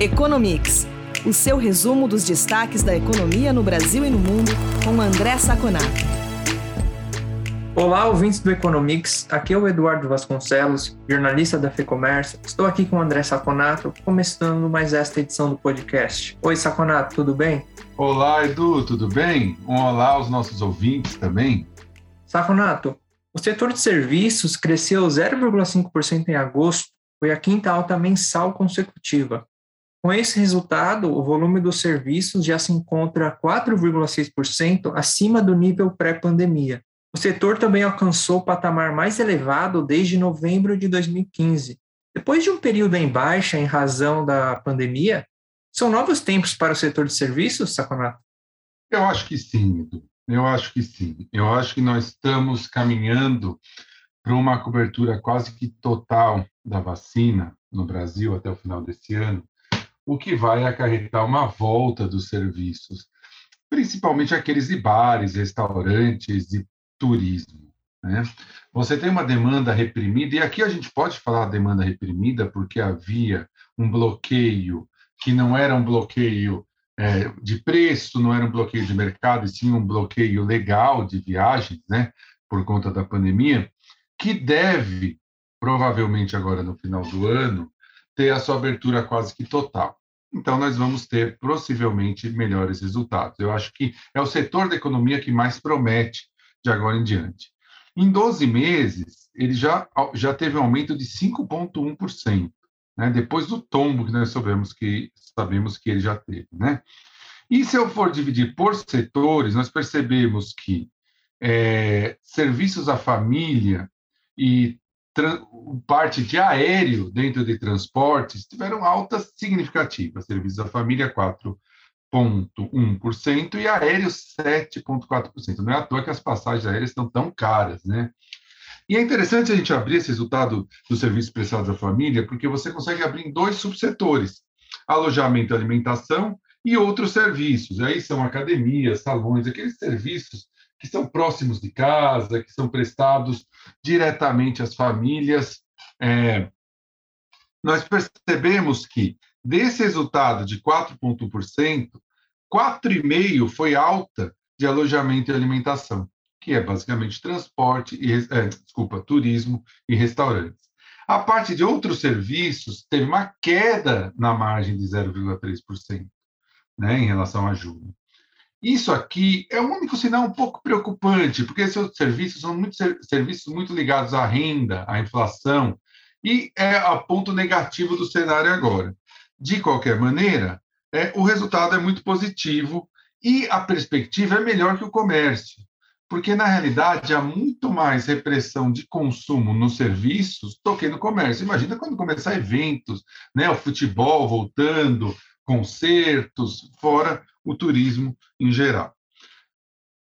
Economics, o seu resumo dos destaques da economia no Brasil e no mundo, com André Saconato. Olá, ouvintes do Economics. Aqui é o Eduardo Vasconcelos, jornalista da FEComércio. Estou aqui com o André Saconato, começando mais esta edição do podcast. Oi, Saconato, tudo bem? Olá, Edu, tudo bem? Um olá aos nossos ouvintes também. Saconato, o setor de serviços cresceu 0,5% em agosto, foi a quinta alta mensal consecutiva. Com esse resultado, o volume dos serviços já se encontra 4,6% acima do nível pré-pandemia. O setor também alcançou o patamar mais elevado desde novembro de 2015. Depois de um período em baixa em razão da pandemia, são novos tempos para o setor de serviços, Saconato? Eu acho que sim, Edu. Eu acho que sim. Eu acho que nós estamos caminhando para uma cobertura quase que total da vacina no Brasil até o final desse ano o que vai acarretar uma volta dos serviços, principalmente aqueles de bares, restaurantes e turismo. Né? Você tem uma demanda reprimida, e aqui a gente pode falar demanda reprimida porque havia um bloqueio que não era um bloqueio é, de preço, não era um bloqueio de mercado, e sim um bloqueio legal de viagens, né, por conta da pandemia, que deve, provavelmente agora no final do ano, ter a sua abertura quase que total. Então, nós vamos ter possivelmente melhores resultados. Eu acho que é o setor da economia que mais promete de agora em diante. Em 12 meses, ele já, já teve um aumento de 5,1%, né? depois do tombo que nós sabemos que, sabemos que ele já teve. Né? E se eu for dividir por setores, nós percebemos que é, serviços à família e parte de aéreo dentro de transportes tiveram altas significativas. Serviços da família, 4,1% e aéreo, 7,4%. Não é à toa que as passagens aéreas estão tão caras, né? E é interessante a gente abrir esse resultado dos serviços prestados à família, porque você consegue abrir em dois subsetores: alojamento e alimentação e outros serviços. Aí são academias, salões, aqueles serviços que são próximos de casa, que são prestados diretamente às famílias. É, nós percebemos que desse resultado de 4,1%, 4,5% foi alta de alojamento e alimentação, que é basicamente transporte e é, desculpa, turismo e restaurantes. A parte de outros serviços teve uma queda na margem de 0,3%, né, em relação a julho. Isso aqui é o único sinal um pouco preocupante, porque esses serviços são muito, serviços muito ligados à renda, à inflação, e é a ponto negativo do cenário agora. De qualquer maneira, é, o resultado é muito positivo e a perspectiva é melhor que o comércio, porque na realidade há muito mais repressão de consumo nos serviços do que no comércio. Imagina quando começar eventos, né, o futebol voltando, concertos, fora o turismo em geral.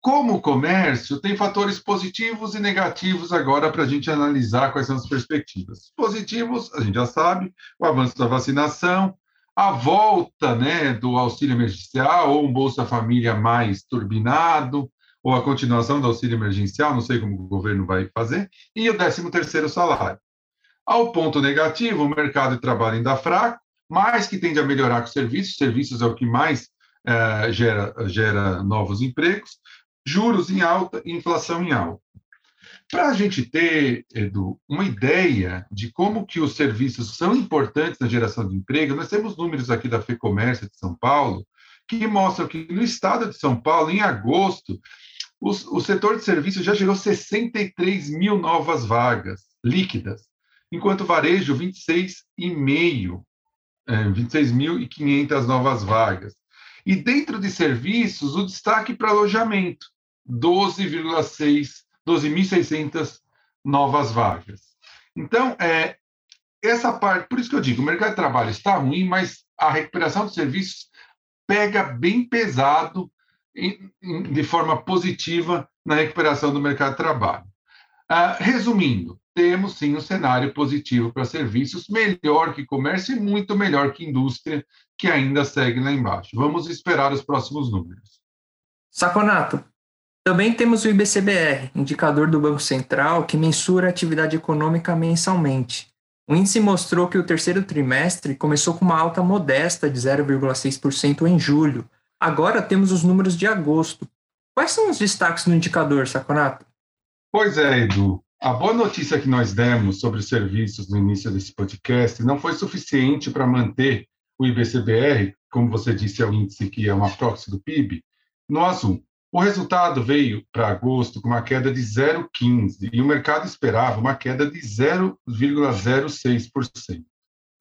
Como o comércio, tem fatores positivos e negativos agora para a gente analisar quais são as perspectivas. Positivos, a gente já sabe, o avanço da vacinação, a volta né, do auxílio emergencial, ou um Bolsa Família mais turbinado, ou a continuação do auxílio emergencial, não sei como o governo vai fazer, e o 13º salário. Ao ponto negativo, o mercado de trabalho ainda fraco, mas que tende a melhorar com serviços, serviços é o que mais é, gera, gera novos empregos, juros em alta e inflação em alta. Para a gente ter, Edu, uma ideia de como que os serviços são importantes na geração de emprego, nós temos números aqui da FEComércio de São Paulo que mostram que no estado de São Paulo, em agosto, os, o setor de serviços já gerou 63 mil novas vagas líquidas, enquanto o varejo, 26,5 é, 26.500 novas vagas. E dentro de serviços, o destaque para alojamento, 12,6, 12.600 novas vagas. Então, é, essa parte, por isso que eu digo, o mercado de trabalho está ruim, mas a recuperação de serviços pega bem pesado em, em, de forma positiva na recuperação do mercado de trabalho. Ah, resumindo, temos sim um cenário positivo para serviços, melhor que comércio e muito melhor que indústria, que ainda segue lá embaixo. Vamos esperar os próximos números. Saconato, também temos o IBCBR, indicador do Banco Central, que mensura a atividade econômica mensalmente. o índice mostrou que o terceiro trimestre começou com uma alta modesta de 0,6% em julho. Agora temos os números de agosto. Quais são os destaques no indicador, Saconato? Pois é, Edu. A boa notícia que nós demos sobre os serviços no início desse podcast não foi suficiente para manter o IBCBR, como você disse, é o índice que é uma proxy do PIB, no azul. O resultado veio para agosto com uma queda de 0,15% e o mercado esperava uma queda de 0,06%.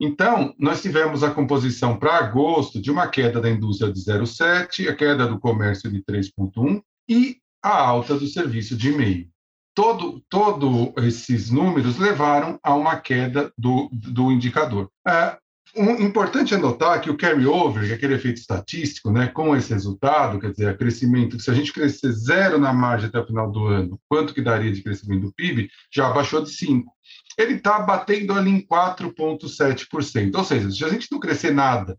Então, nós tivemos a composição para agosto de uma queda da indústria de 0,7%, a queda do comércio de 3,1% e a alta do serviço de e-mail. Todo, todo esses números levaram a uma queda do, do indicador. É, um, importante é notar que o carry-over, que é aquele efeito estatístico, né, com esse resultado, quer dizer, crescimento, se a gente crescer zero na margem até o final do ano, quanto que daria de crescimento do PIB? Já baixou de 5%. Ele está batendo ali em 4,7%. Ou seja, se a gente não crescer nada,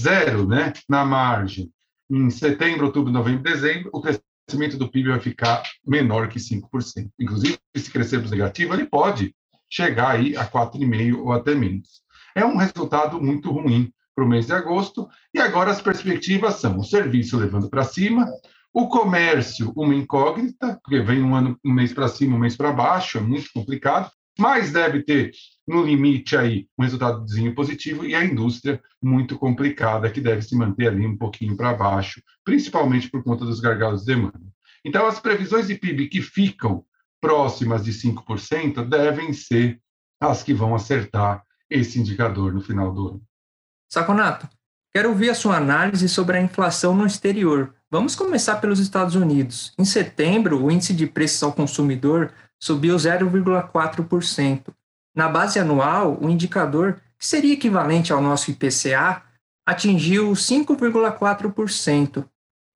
zero né, na margem, em setembro, outubro, novembro, dezembro, o crescimento do PIB vai ficar menor que 5%. Inclusive, se crescermos negativo, ele pode chegar aí a 4,5% ou até menos é um resultado muito ruim para o mês de agosto. E agora as perspectivas são o serviço levando para cima, o comércio uma incógnita, porque vem um, ano, um mês para cima, um mês para baixo, é muito complicado, mas deve ter no limite aí um resultadozinho positivo e a indústria muito complicada que deve se manter ali um pouquinho para baixo, principalmente por conta dos gargalos de demanda. Então as previsões de PIB que ficam próximas de 5% devem ser as que vão acertar esse indicador no final do ano. Saconato, quero ouvir a sua análise sobre a inflação no exterior. Vamos começar pelos Estados Unidos. Em setembro, o índice de preços ao consumidor subiu 0,4%. Na base anual, o indicador, que seria equivalente ao nosso IPCA, atingiu 5,4%.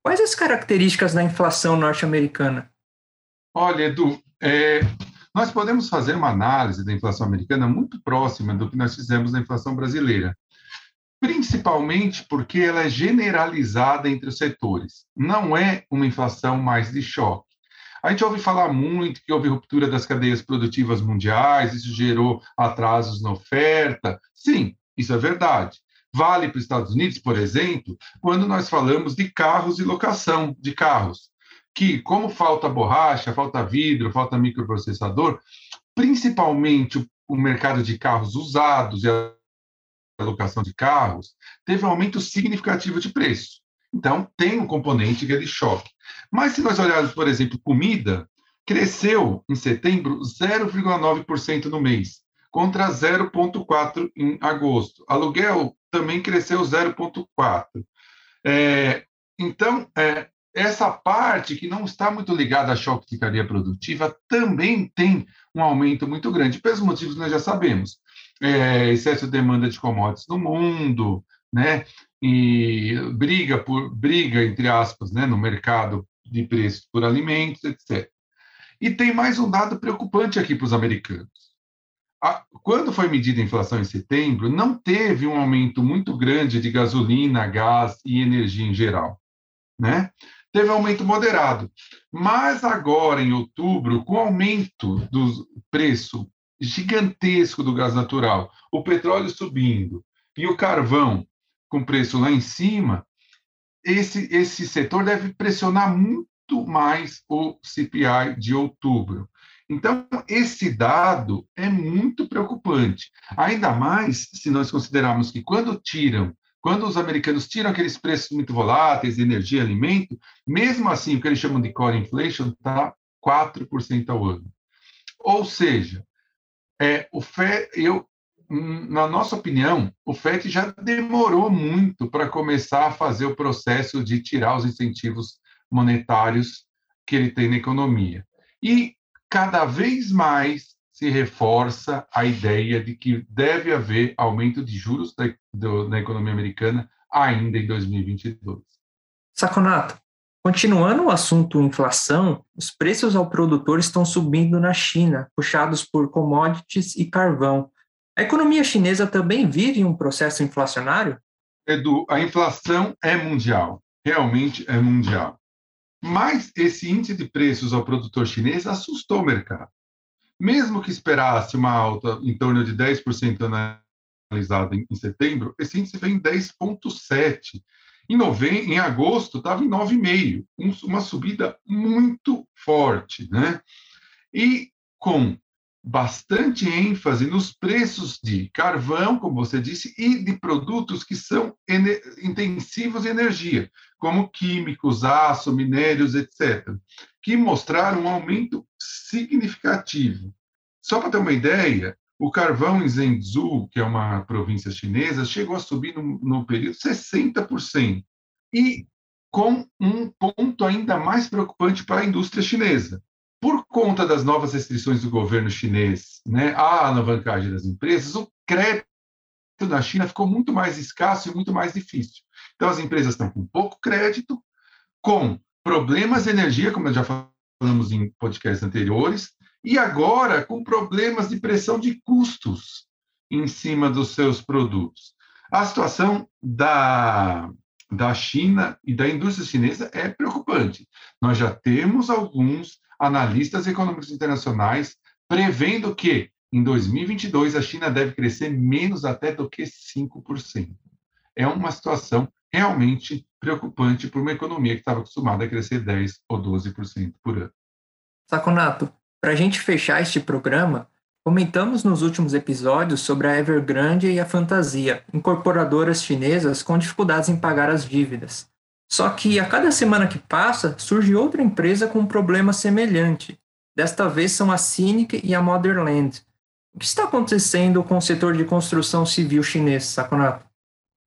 Quais as características da inflação norte-americana? Olha, Edu, é, nós podemos fazer uma análise da inflação americana muito próxima do que nós fizemos na inflação brasileira, principalmente porque ela é generalizada entre os setores. Não é uma inflação mais de choque. A gente ouve falar muito que houve ruptura das cadeias produtivas mundiais, isso gerou atrasos na oferta. Sim, isso é verdade. Vale para os Estados Unidos, por exemplo, quando nós falamos de carros e locação de carros que, como falta borracha, falta vidro, falta microprocessador, principalmente o, mercado de carros usados e a alocação de carros, teve um aumento significativo de preço. Então, tem um componente que é de choque. Mas se nós olharmos, por exemplo, comida, cresceu em setembro 0,9% no mês, contra 0,4% em agosto. Aluguel também cresceu 0,4%. É, então, é, essa parte que não está muito ligada à choque de cadeia produtiva também tem um aumento muito grande, pelos motivos que nós já sabemos. É, excesso de demanda de commodities no mundo, né? E briga por briga entre aspas, né, no mercado de preços por alimentos, etc. E tem mais um dado preocupante aqui para os americanos. quando foi medida a inflação em setembro, não teve um aumento muito grande de gasolina, gás e energia em geral, né? teve aumento moderado. Mas agora, em outubro, com o aumento do preço gigantesco do gás natural, o petróleo subindo e o carvão com preço lá em cima, esse, esse setor deve pressionar muito mais o CPI de outubro. Então, esse dado é muito preocupante, ainda mais se nós considerarmos que quando tiram quando os americanos tiram aqueles preços muito voláteis, energia e alimento, mesmo assim, o que eles chamam de core inflation está 4% ao ano. Ou seja, é, o FED, eu, na nossa opinião, o FED já demorou muito para começar a fazer o processo de tirar os incentivos monetários que ele tem na economia. E cada vez mais se reforça a ideia de que deve haver aumento de juros da, do, na economia americana ainda em 2022. Saconato, continuando o assunto inflação, os preços ao produtor estão subindo na China, puxados por commodities e carvão. A economia chinesa também vive um processo inflacionário? Edu, a inflação é mundial, realmente é mundial. Mas esse índice de preços ao produtor chinês assustou o mercado. mesmo que esperasse uma alta em torno de 10% analisada em, em setembro, esse índice veio em 10,7%. Em, em agosto, estava em 9,5%, um, uma subida muito forte. Né? E com bastante ênfase nos preços de carvão, como você disse, e de produtos que são intensivos em energia, como químicos, aço, minérios, etc., que mostraram um aumento significativo. Só para ter uma ideia, o carvão em Zhengzhou, que é uma província chinesa, chegou a subir no, no período 60%. E com um ponto ainda mais preocupante para a indústria chinesa por conta das novas restrições do governo chinês né, à alavancagem das empresas, o crédito na China ficou muito mais escasso e muito mais difícil. Então, as empresas estão com pouco crédito, com problemas de energia, como já falamos em podcasts anteriores, e agora com problemas de pressão de custos em cima dos seus produtos. A situação da, da China e da indústria chinesa é preocupante. Nós já temos alguns analistas econômicos internacionais prevendo que em 2022 a China deve crescer menos até do que 5%. É uma situação realmente preocupante para uma economia que estava acostumada a crescer 10 ou 12% por ano. Saconato, para a gente fechar este programa, comentamos nos últimos episódios sobre a Evergrande e a Fantasia, incorporadoras chinesas com dificuldades em pagar as dívidas. Só que a cada semana que passa, surge outra empresa com um problema semelhante. Desta vez são a Cynic e a Motherland. O que está acontecendo com o setor de construção civil chinês, Sakonato?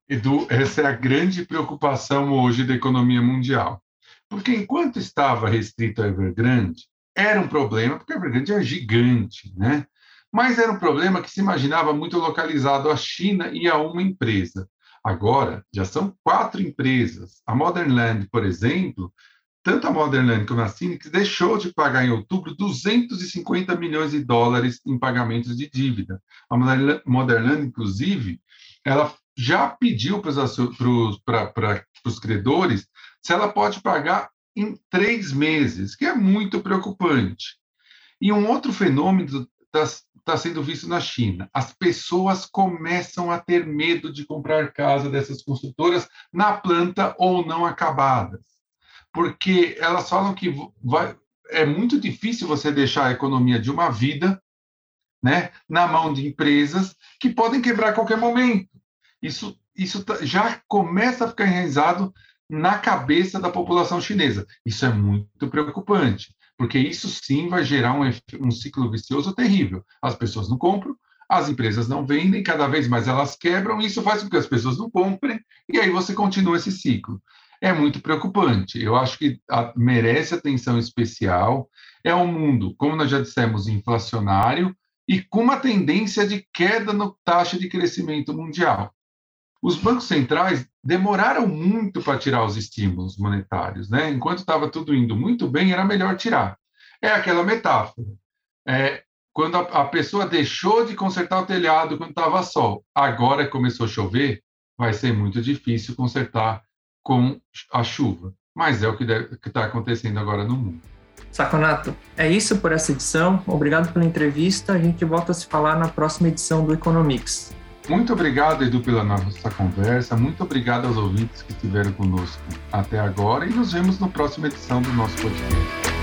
Edu, essa é a grande preocupação hoje da economia mundial. Porque enquanto estava restrito a Evergrande, era um problema, porque a Evergrande é gigante, né? Mas era um problema que se imaginava muito localizado à China e a uma empresa. Agora, já são quatro empresas. A Modern Land, por exemplo, tanto a Modern Land como a Cynics deixou de pagar em outubro 250 milhões de dólares em pagamentos de dívida. A Modern Land, inclusive, ela já pediu para os credores se ela pode pagar em três meses, que é muito preocupante. E um outro fenômeno está tá sendo visto na China. As pessoas começam a ter medo de comprar casa dessas construtoras na planta ou não acabadas, porque elas falam que vai, é muito difícil você deixar a economia de uma vida né, na mão de empresas que podem quebrar a qualquer momento. Isso, isso tá, já começa a ficar enraizado na cabeça da população chinesa. Isso é muito preocupante porque isso sim vai gerar um, um ciclo vicioso terrível. As pessoas não compram, as empresas não vendem, cada vez mais elas quebram, isso faz com que as pessoas não comprem, e aí você continua esse ciclo. É muito preocupante. Eu acho que a, merece atenção especial. É um mundo, como nós já dissemos, inflacionário e com uma tendência de queda na taxa de crescimento mundial. Os bancos centrais demoraram muito para tirar os estímulos monetários, né? Enquanto estava tudo indo muito bem, era melhor tirar. É aquela metáfora. É, quando a, a pessoa deixou de consertar o telhado quando estava sol, agora começou a chover, vai ser muito difícil consertar com a chuva. Mas é o que está acontecendo agora no mundo. Saconato, é isso por essa edição. Obrigado pela entrevista. A gente volta a se falar na próxima edição do Economics. Muito obrigado, Edu, pela nossa conversa. Muito obrigado aos ouvintes que estiveram conosco até agora e nos vemos na próxima edição do nosso podcast.